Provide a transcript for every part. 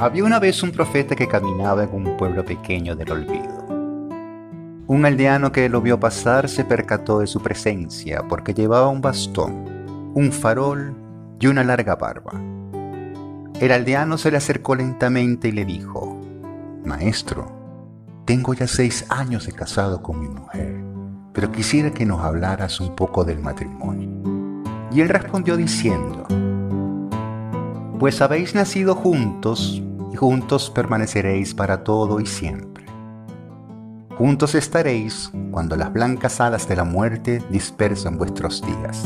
Había una vez un profeta que caminaba en un pueblo pequeño del olvido. Un aldeano que lo vio pasar se percató de su presencia porque llevaba un bastón, un farol y una larga barba. El aldeano se le acercó lentamente y le dijo, Maestro, tengo ya seis años de casado con mi mujer, pero quisiera que nos hablaras un poco del matrimonio. Y él respondió diciendo, Pues habéis nacido juntos y juntos permaneceréis para todo y siempre. Juntos estaréis cuando las blancas alas de la muerte dispersan vuestros días.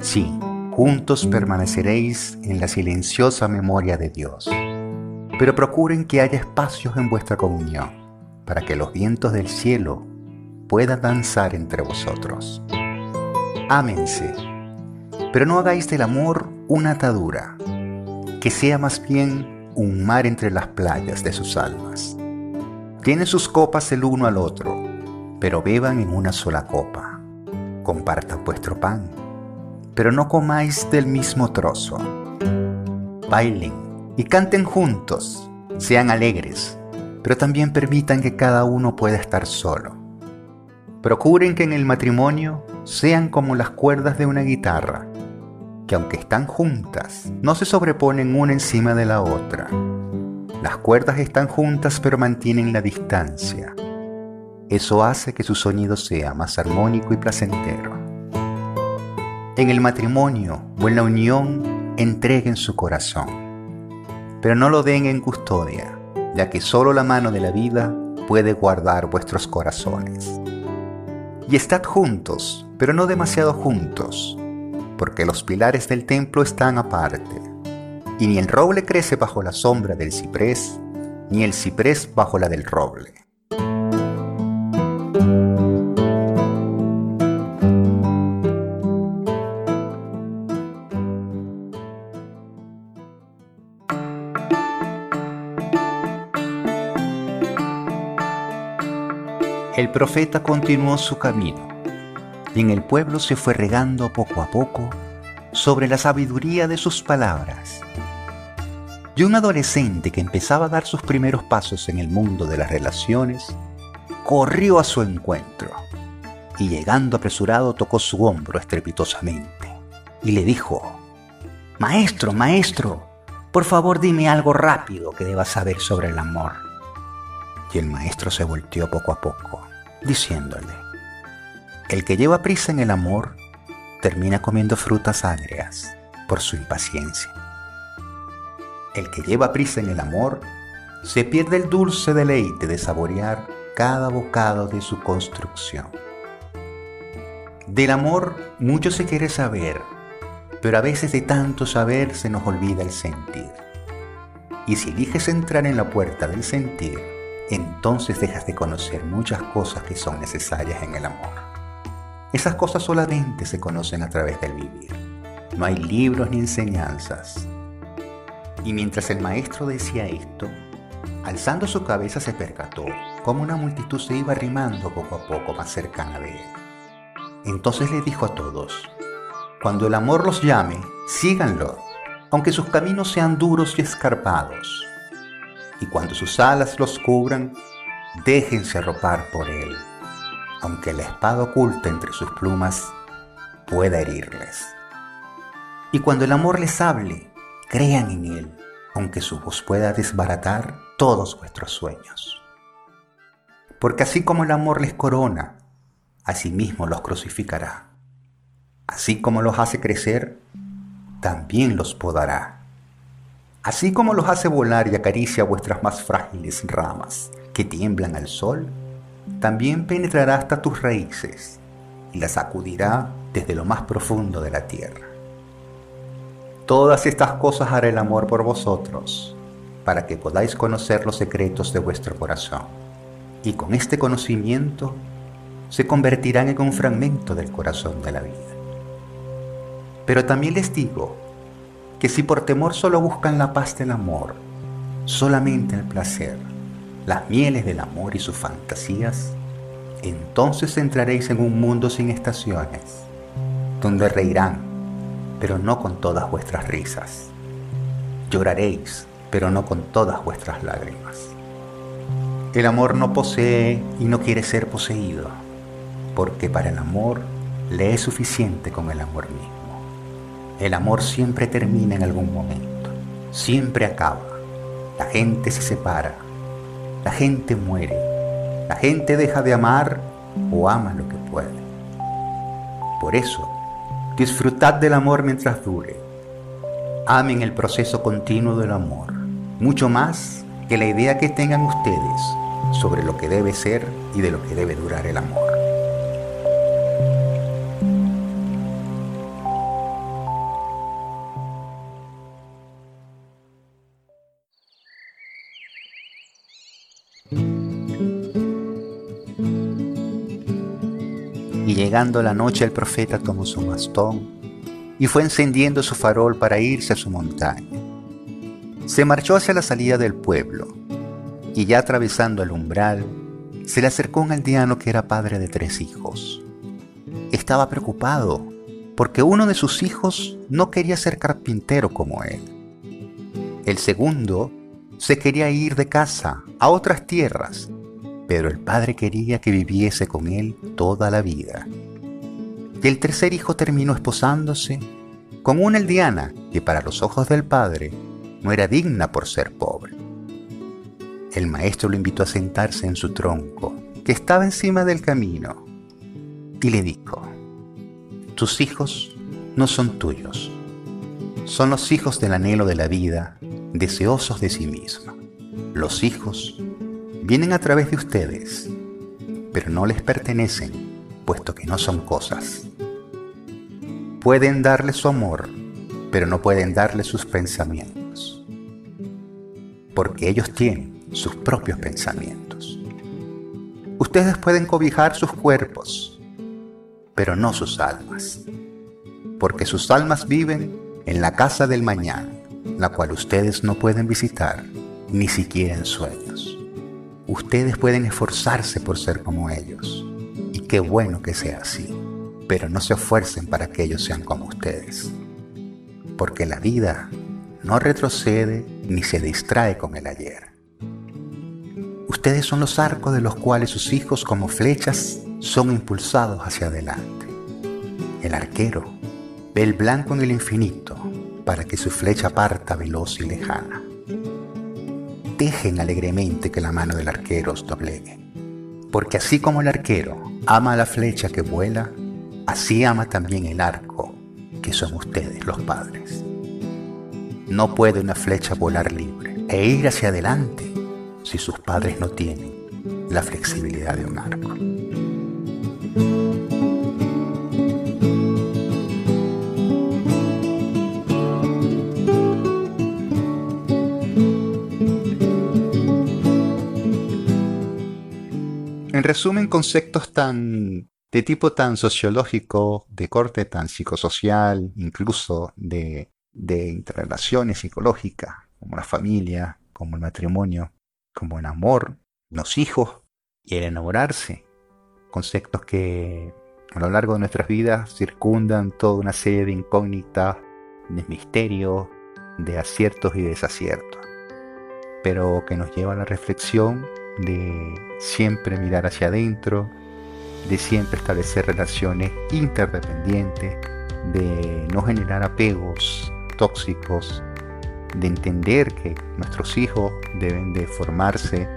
Sí, juntos permaneceréis en la silenciosa memoria de Dios. Pero procuren que haya espacios en vuestra comunión, para que los vientos del cielo puedan danzar entre vosotros. Ámense, pero no hagáis del amor una atadura, que sea más bien un mar entre las playas de sus almas. Tienen sus copas el uno al otro, pero beban en una sola copa. Compartan vuestro pan, pero no comáis del mismo trozo. Bailen y canten juntos, sean alegres, pero también permitan que cada uno pueda estar solo. Procuren que en el matrimonio sean como las cuerdas de una guitarra, que aunque están juntas, no se sobreponen una encima de la otra. Las cuerdas están juntas pero mantienen la distancia. Eso hace que su sonido sea más armónico y placentero. En el matrimonio o en la unión entreguen su corazón, pero no lo den en custodia, ya que solo la mano de la vida puede guardar vuestros corazones. Y estad juntos, pero no demasiado juntos, porque los pilares del templo están aparte, y ni el roble crece bajo la sombra del ciprés, ni el ciprés bajo la del roble. El profeta continuó su camino en el pueblo se fue regando poco a poco sobre la sabiduría de sus palabras. Y un adolescente que empezaba a dar sus primeros pasos en el mundo de las relaciones, corrió a su encuentro y llegando apresurado tocó su hombro estrepitosamente y le dijo, Maestro, maestro, por favor dime algo rápido que deba saber sobre el amor. Y el maestro se volteó poco a poco, diciéndole, el que lleva prisa en el amor termina comiendo frutas agrias por su impaciencia. El que lleva prisa en el amor se pierde el dulce deleite de saborear cada bocado de su construcción. Del amor mucho se quiere saber, pero a veces de tanto saber se nos olvida el sentir. Y si eliges entrar en la puerta del sentir, entonces dejas de conocer muchas cosas que son necesarias en el amor. Esas cosas solamente se conocen a través del vivir. No hay libros ni enseñanzas. Y mientras el maestro decía esto, alzando su cabeza se percató cómo una multitud se iba arrimando poco a poco más cercana de él. Entonces le dijo a todos, cuando el amor los llame, síganlo, aunque sus caminos sean duros y escarpados. Y cuando sus alas los cubran, déjense arropar por él aunque la espada oculta entre sus plumas pueda herirles. Y cuando el amor les hable, crean en él, aunque su voz pueda desbaratar todos vuestros sueños. Porque así como el amor les corona, asimismo los crucificará. Así como los hace crecer, también los podará. Así como los hace volar y acaricia vuestras más frágiles ramas que tiemblan al sol, también penetrará hasta tus raíces y las sacudirá desde lo más profundo de la tierra. Todas estas cosas hará el amor por vosotros, para que podáis conocer los secretos de vuestro corazón. Y con este conocimiento se convertirán en un fragmento del corazón de la vida. Pero también les digo que si por temor solo buscan la paz del amor, solamente el placer, las mieles del amor y sus fantasías, entonces entraréis en un mundo sin estaciones, donde reirán, pero no con todas vuestras risas. Lloraréis, pero no con todas vuestras lágrimas. El amor no posee y no quiere ser poseído, porque para el amor le es suficiente con el amor mismo. El amor siempre termina en algún momento, siempre acaba. La gente se separa, la gente muere, la gente deja de amar o ama lo que puede. Por eso, disfrutad del amor mientras dure. Amen el proceso continuo del amor, mucho más que la idea que tengan ustedes sobre lo que debe ser y de lo que debe durar el amor. Llegando la noche el profeta tomó su bastón y fue encendiendo su farol para irse a su montaña. Se marchó hacia la salida del pueblo y ya atravesando el umbral, se le acercó un aldeano que era padre de tres hijos. Estaba preocupado porque uno de sus hijos no quería ser carpintero como él. El segundo se quería ir de casa a otras tierras, pero el padre quería que viviese con él toda la vida. Y el tercer hijo terminó esposándose con una aldeana que para los ojos del padre no era digna por ser pobre. El maestro lo invitó a sentarse en su tronco, que estaba encima del camino, y le dijo, tus hijos no son tuyos, son los hijos del anhelo de la vida, deseosos de sí misma. Los hijos vienen a través de ustedes, pero no les pertenecen, puesto que no son cosas. Pueden darle su amor, pero no pueden darle sus pensamientos, porque ellos tienen sus propios pensamientos. Ustedes pueden cobijar sus cuerpos, pero no sus almas, porque sus almas viven en la casa del mañana, la cual ustedes no pueden visitar, ni siquiera en sueños. Ustedes pueden esforzarse por ser como ellos, y qué bueno que sea así, pero no se esfuercen para que ellos sean como ustedes, porque la vida no retrocede ni se distrae con el ayer. Ustedes son los arcos de los cuales sus hijos como flechas son impulsados hacia adelante. El arquero ve el blanco en el infinito para que su flecha parta veloz y lejana. Dejen alegremente que la mano del arquero os doblegue, porque así como el arquero ama la flecha que vuela, así ama también el arco que son ustedes los padres. No puede una flecha volar libre e ir hacia adelante si sus padres no tienen la flexibilidad de un arco. Resumen, conceptos tan de tipo tan sociológico, de corte tan psicosocial, incluso de, de interrelaciones psicológicas, como la familia, como el matrimonio, como el amor, los hijos y el enamorarse, conceptos que a lo largo de nuestras vidas circundan toda una serie de incógnitas, de misterios, de aciertos y desaciertos, pero que nos lleva a la reflexión de siempre mirar hacia adentro, de siempre establecer relaciones interdependientes, de no generar apegos tóxicos de entender que nuestros hijos deben de formarse,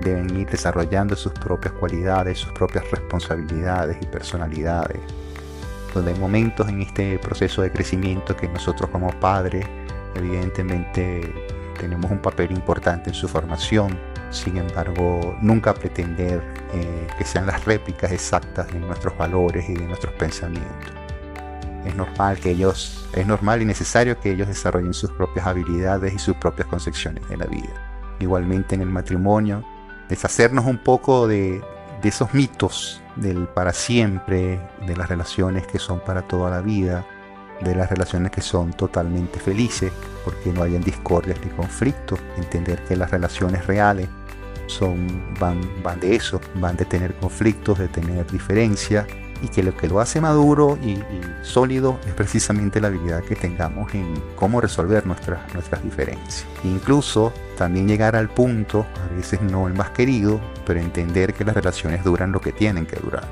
deben ir desarrollando sus propias cualidades, sus propias responsabilidades y personalidades. Donde hay momentos en este proceso de crecimiento que nosotros como padres evidentemente tenemos un papel importante en su formación, sin embargo nunca pretender eh, que sean las réplicas exactas de nuestros valores y de nuestros pensamientos es normal que ellos, es normal y necesario que ellos desarrollen sus propias habilidades y sus propias concepciones de la vida. Igualmente en el matrimonio, deshacernos un poco de, de esos mitos del para siempre, de las relaciones que son para toda la vida, de las relaciones que son totalmente felices, porque no hayan discordias ni conflictos, entender que las relaciones reales son, van, van de eso, van de tener conflictos, de tener diferencias, y que lo que lo hace maduro y, sólido es precisamente la habilidad que tengamos en cómo resolver nuestras, nuestras diferencias. Incluso también llegar al punto, a veces no el más querido, pero entender que las relaciones duran lo que tienen que durar.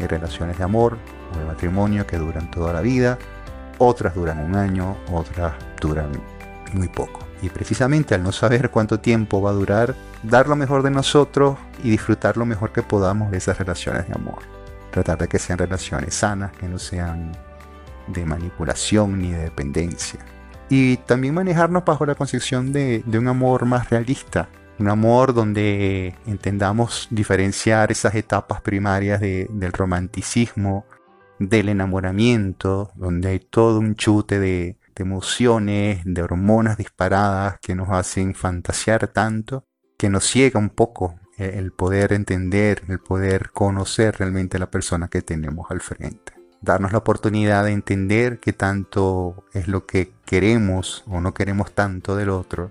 Hay relaciones de amor o de matrimonio que duran toda la vida, otras duran un año, otras duran muy poco. Y precisamente al no saber cuánto tiempo va a durar, dar lo mejor de nosotros y disfrutar lo mejor que podamos de esas relaciones de amor. Tratar de que sean relaciones sanas, que no sean de manipulación ni de dependencia. Y también manejarnos bajo la concepción de, un amor más realista, un amor donde entendamos diferenciar esas etapas primarias del romanticismo, del enamoramiento, donde hay todo un chute de, emociones, de hormonas disparadas que nos hacen fantasear tanto, que nos ciega un poco el poder entender, el poder conocer realmente a la persona que tenemos al frente. Darnos la oportunidad de entender qué tanto es lo que queremos o no queremos tanto del otro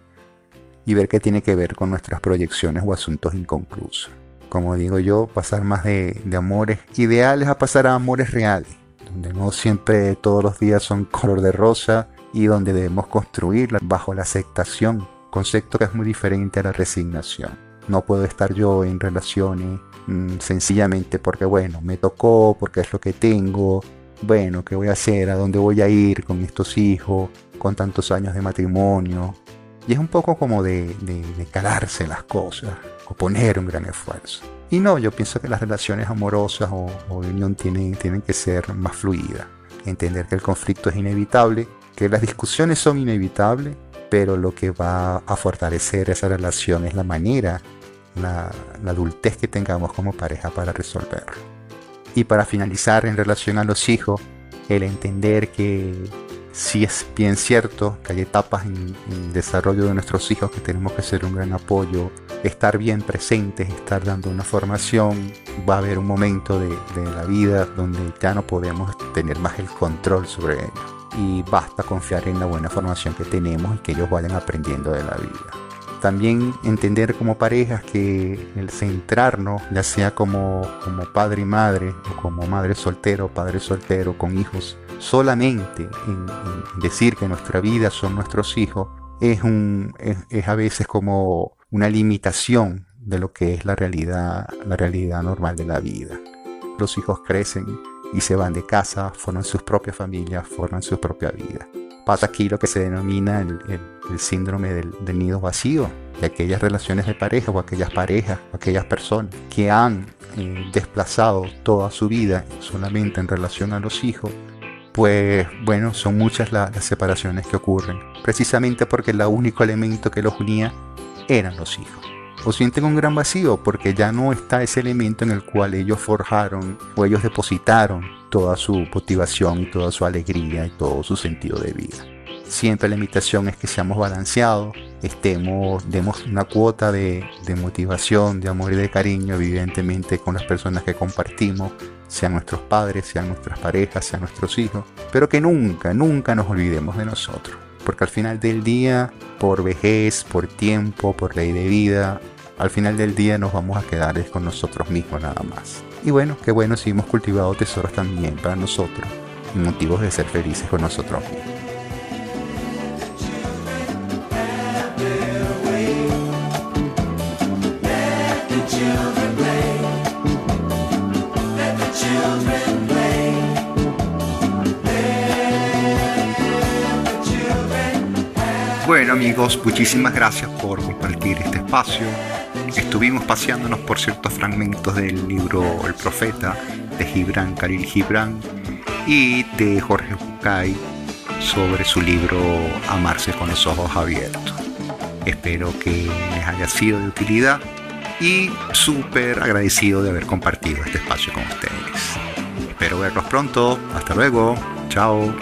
y ver qué tiene que ver con nuestras proyecciones o asuntos inconclusos. Como digo yo, pasar más de, amores ideales a pasar a amores reales, donde no siempre todos los días son color de rosa y donde debemos construirla bajo la aceptación, concepto que es muy diferente a la resignación. No puedo estar yo en relaciones mm, sencillamente porque, bueno, me tocó, porque es lo que tengo, bueno, ¿qué voy a hacer? ¿A dónde voy a ir con estos hijos? Con tantos años de matrimonio. Y es un poco como de, de, calarse las cosas, o poner un gran esfuerzo. Y no, yo pienso que las relaciones amorosas o, o de unión tienen, tienen que ser más fluidas. Entender que el conflicto es inevitable, que las discusiones son inevitables pero lo que va a fortalecer esa relación es la manera, la, adultez que tengamos como pareja para resolverlo. Y para finalizar en relación a los hijos, el entender que sí es bien cierto que hay etapas en, el desarrollo de nuestros hijos que tenemos que ser un gran apoyo, estar bien presentes, estar dando una formación, va a haber un momento de, la vida donde ya no podemos tener más el control sobre ellos y basta confiar en la buena formación que tenemos y que ellos vayan aprendiendo de la vida. También entender como parejas que el centrarnos, ya sea como, como padre y madre, o como madre soltero padre soltero con hijos, solamente en, decir que nuestra vida son nuestros hijos, es, a veces como una limitación de lo que es la realidad, la realidad normal de la vida. Los hijos crecen y se van de casa, forman sus propias familias, forman su propia vida. Pasa aquí lo que se denomina el, síndrome del, nido vacío, de aquellas relaciones de pareja o aquellas parejas o aquellas personas que han eh, desplazado toda su vida solamente en relación a los hijos, pues bueno, son muchas las separaciones que ocurren, precisamente porque el único elemento que los unía eran los hijos o sienten un gran vacío porque ya no está ese elemento en el cual ellos forjaron o ellos depositaron toda su motivación y toda su alegría y todo su sentido de vida. Siempre la invitación es que seamos balanceados, estemos, demos una cuota de, de motivación, de amor y de cariño, evidentemente con las personas que compartimos, sean nuestros padres, sean nuestras parejas, sean nuestros hijos, pero que nunca, nunca nos olvidemos de nosotros porque al final del día, por vejez, por tiempo, por ley de vida, al final del día nos vamos a quedar con nosotros mismos nada más. Y bueno, qué bueno si hemos cultivado tesoros también para nosotros, motivos de ser felices con nosotros mismos. Amigos, muchísimas gracias por compartir este espacio. Estuvimos paseándonos por ciertos fragmentos del libro El Profeta de Gibran Khalil Gibran y de Jorge Bucay sobre su libro Amarse con los ojos abiertos. Espero que les haya sido de utilidad y súper agradecido de haber compartido este espacio con ustedes. Espero verlos pronto. Hasta luego. Chao.